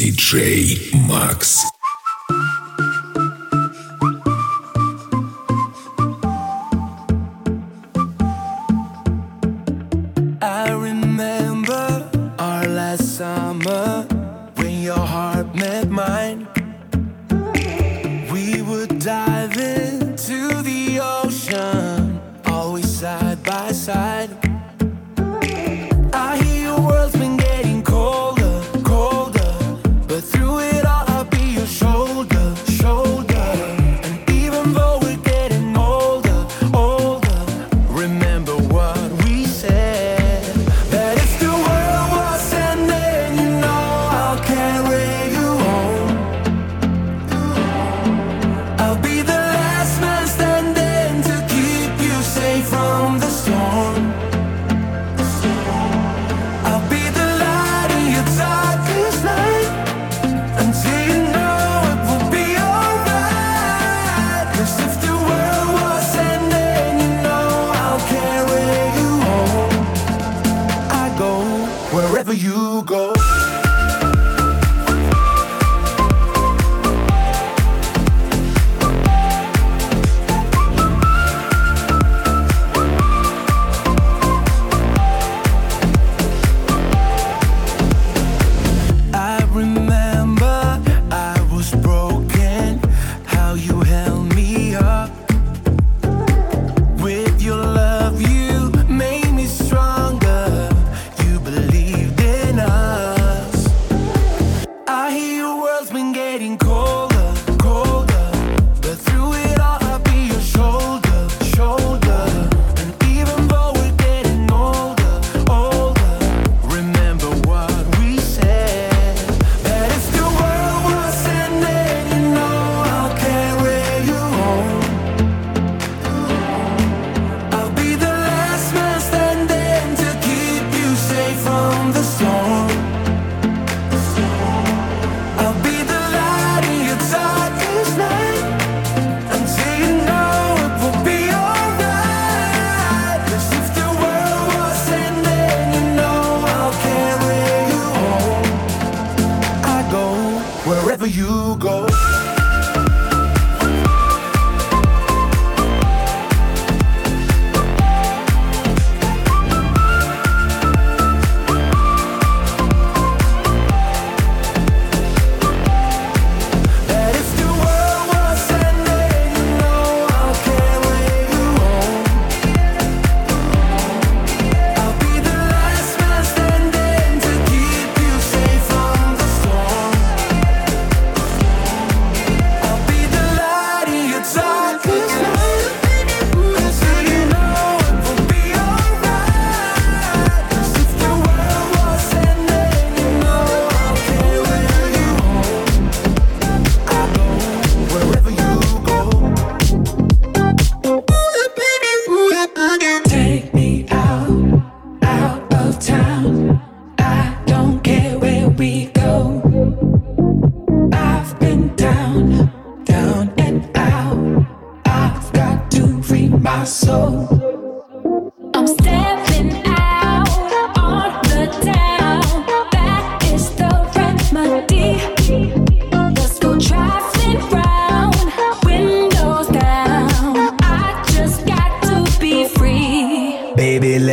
DJ Max.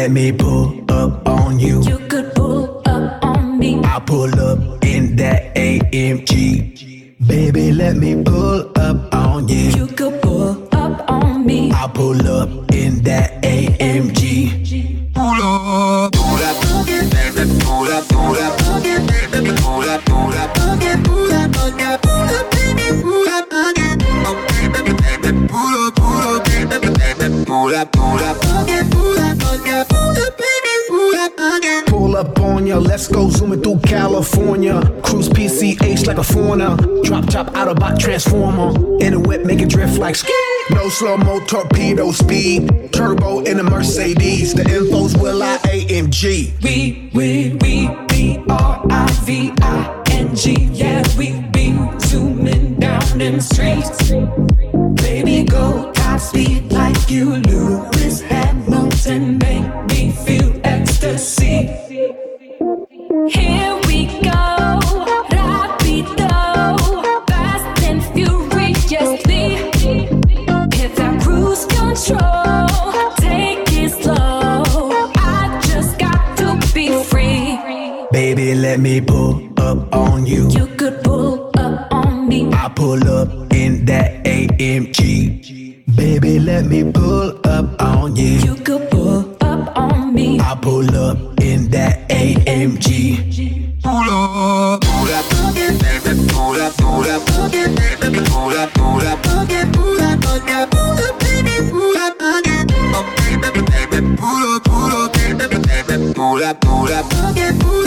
Let me pull up on you. You could pull up on me. I pull up in that AMG. Baby, let me pull up on you. You could pull up on me. I pull up in that AMG. Pull up. California. Cruise PCH like a foreigner. Drop top Autobot transformer. In a whip, make it drift like ski. No slow mo torpedo speed. Turbo in a Mercedes. The info's will I AMG. We, we, we, B R I V I N G. Yeah, we be zooming down in the streets. Baby, go top speed like you lose. Me pull up on you. You could pull up on me. I pull up in that AMG. Baby, let me pull up on you. You could pull up on me. I pull up in that AMG. Pull up, pull up, baby, pull up, pull up, baby, pull up, pull up, pull up, pull up, pull up, baby, pull up, oh pull up, pull up, baby, pull up, pull up, pull up, pull up, baby, pull up, pull up, Pull up, pull up,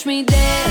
Watch me dance.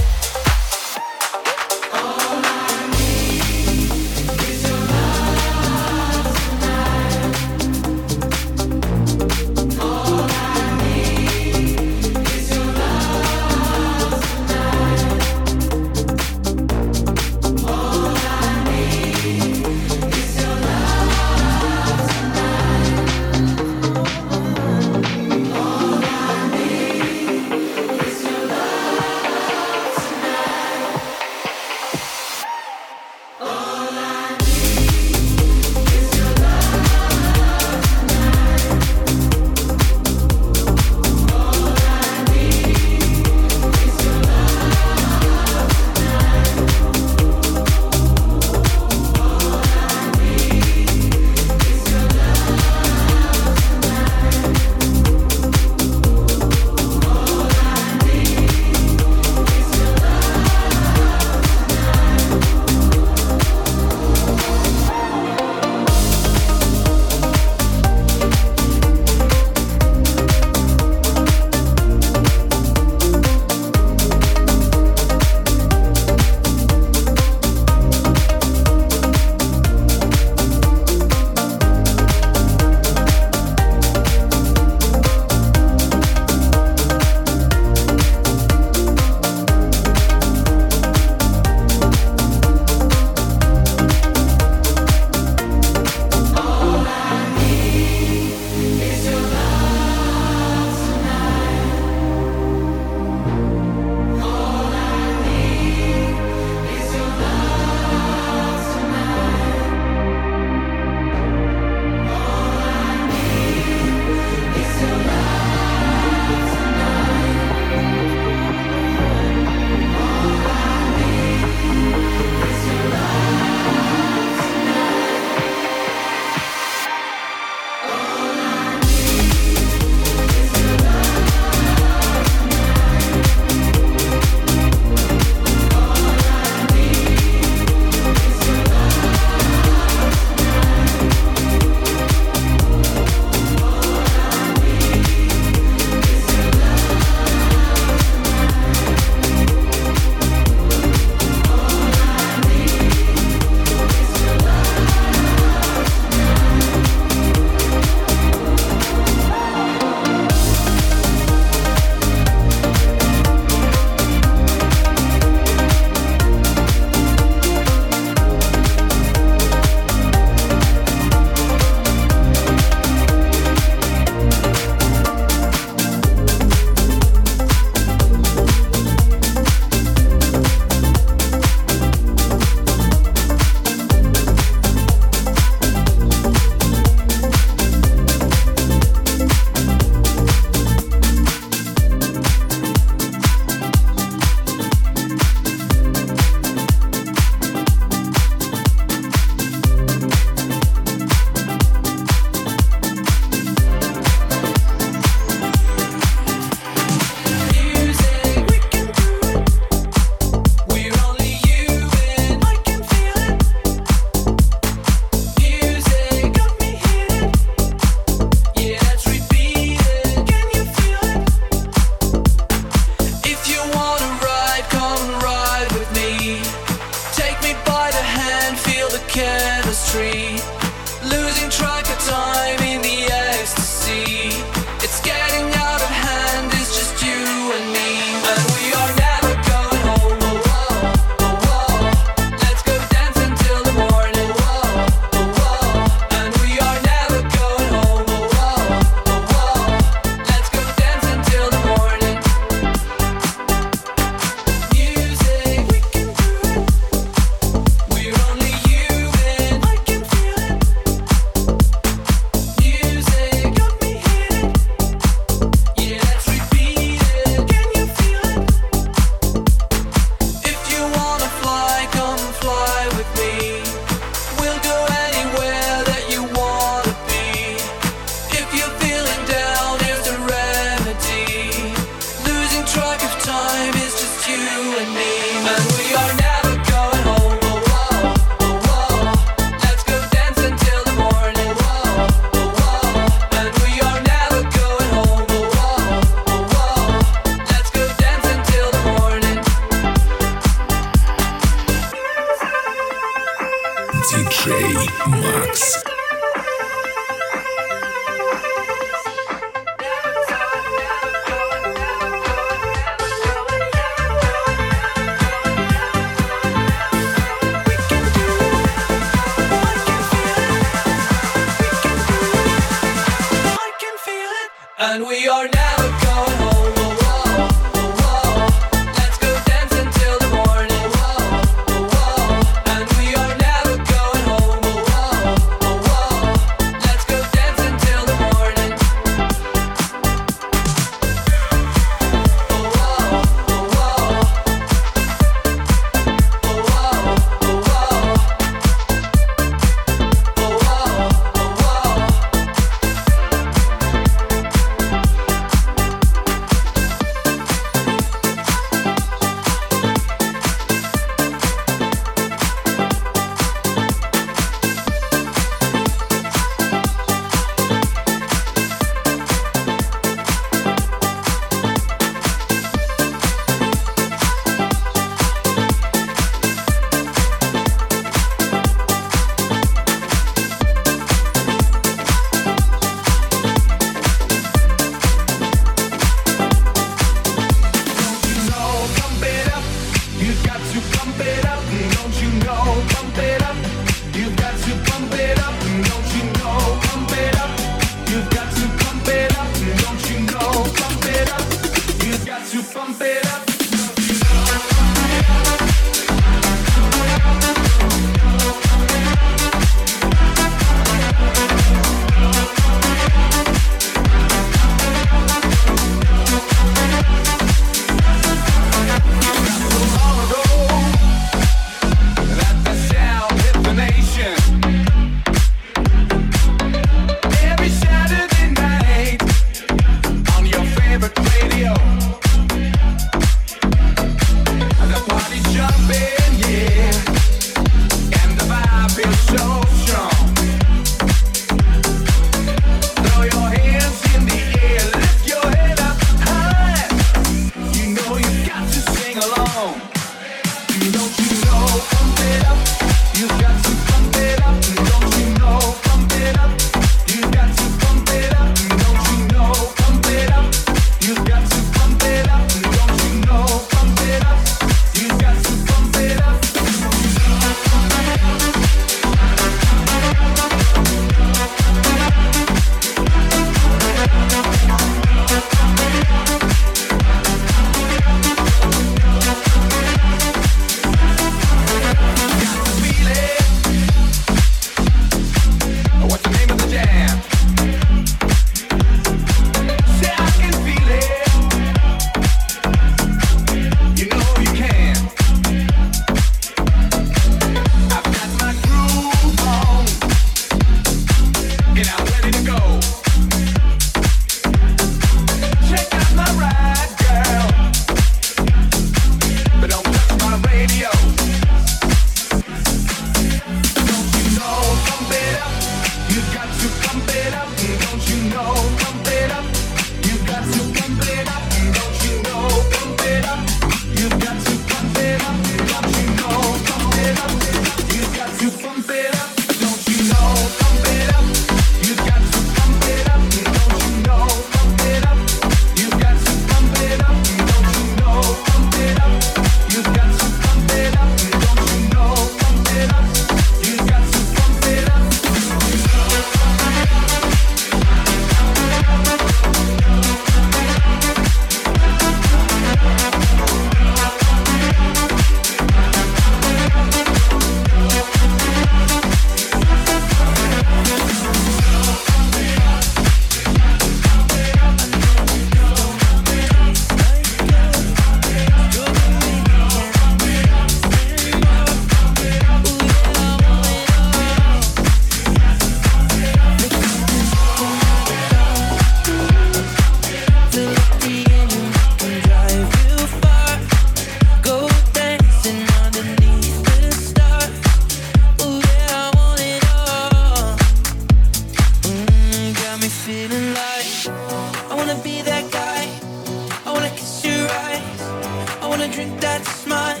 wanna drink that smile.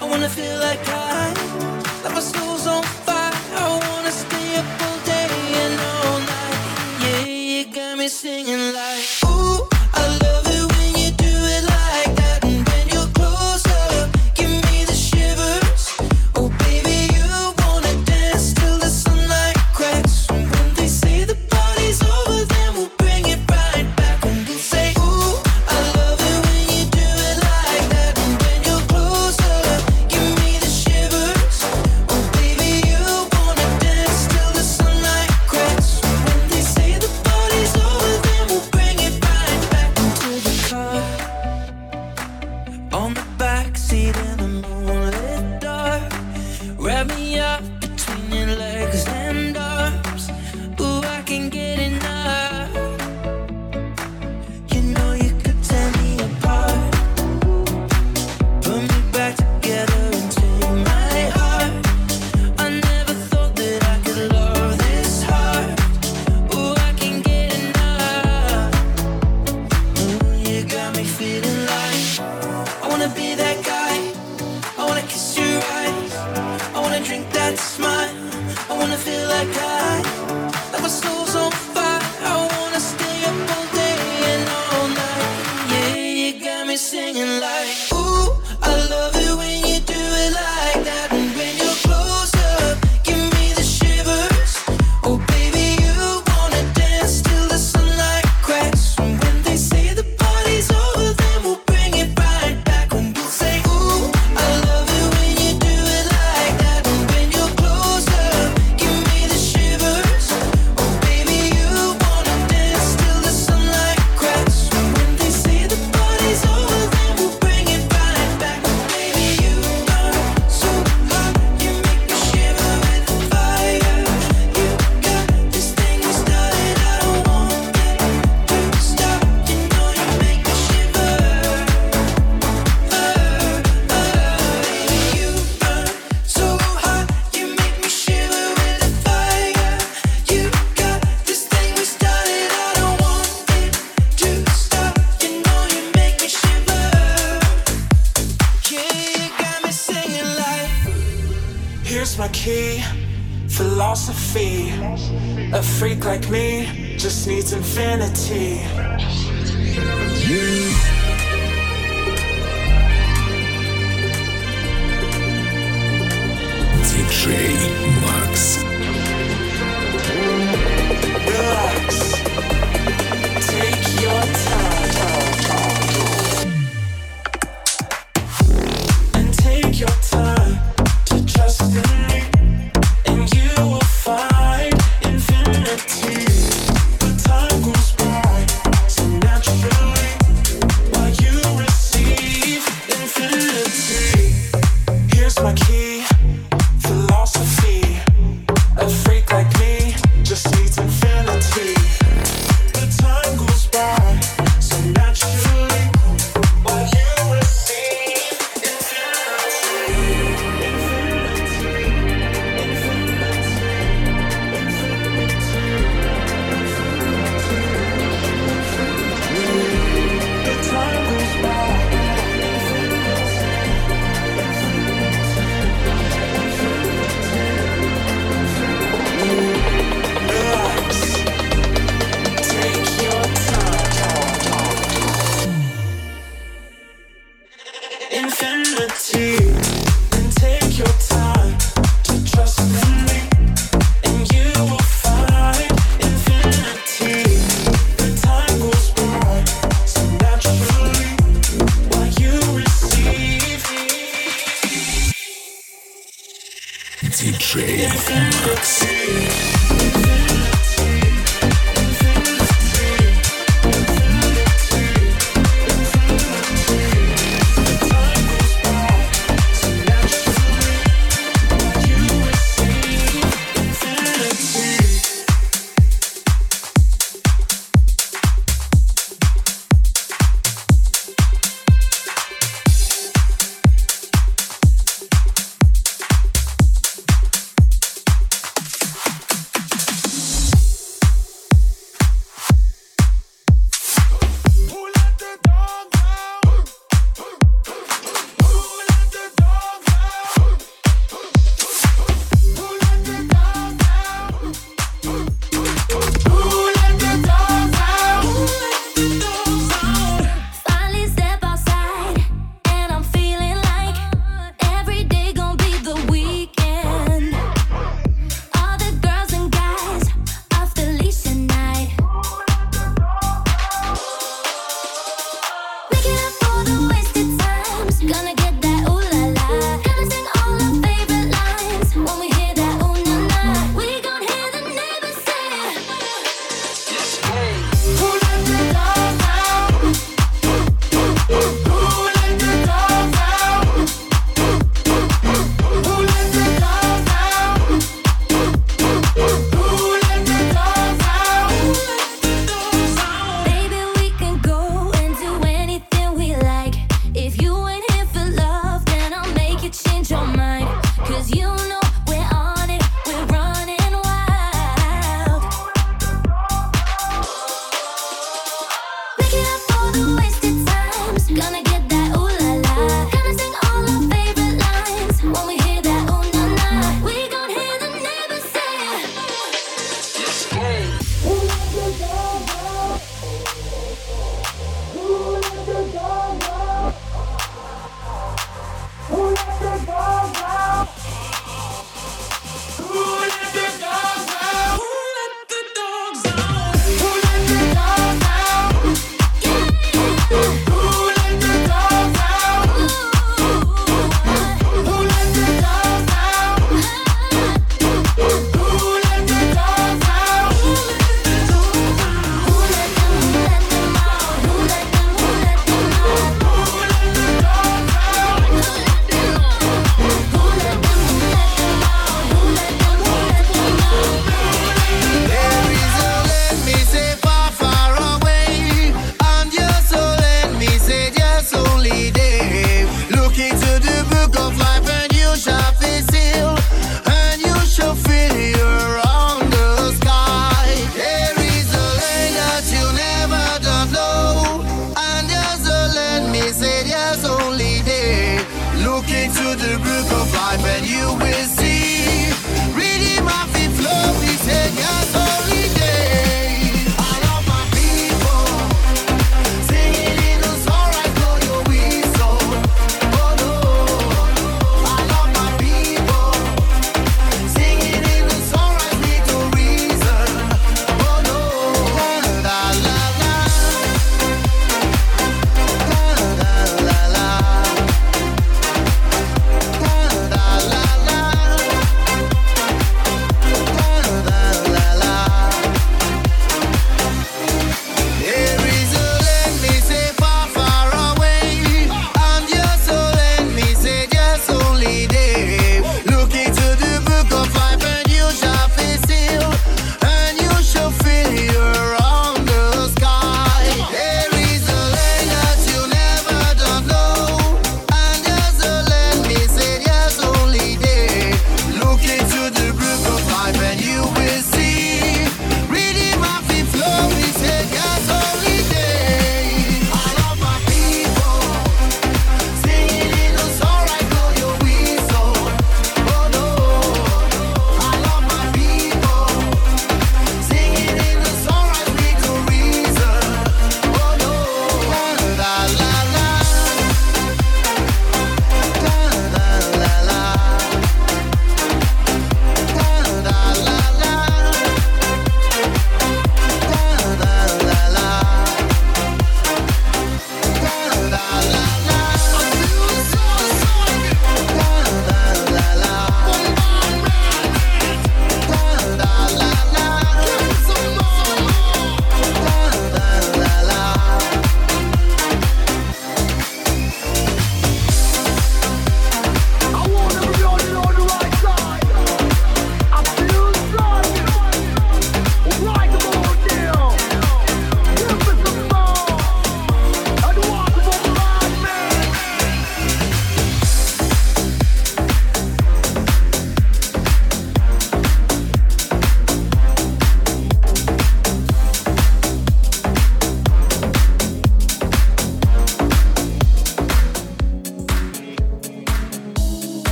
I wanna feel like I, like my soul's on fire. I wanna stay up all day and all night. Yeah, you got me singing.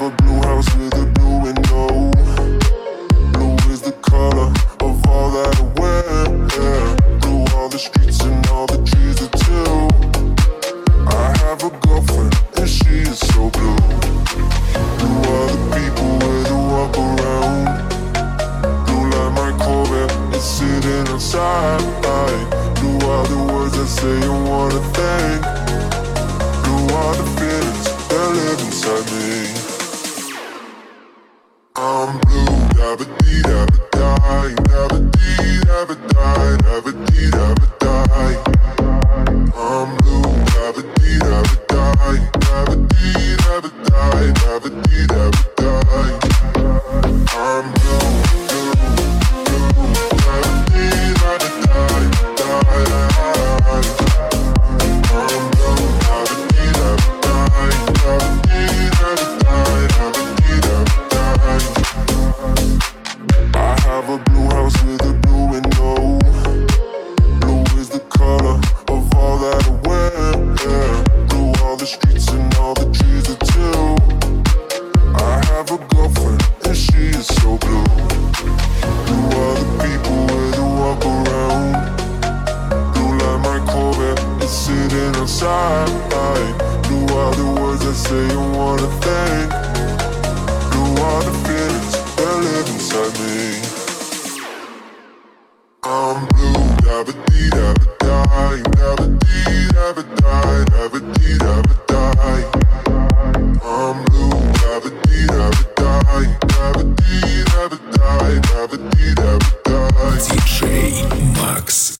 never blew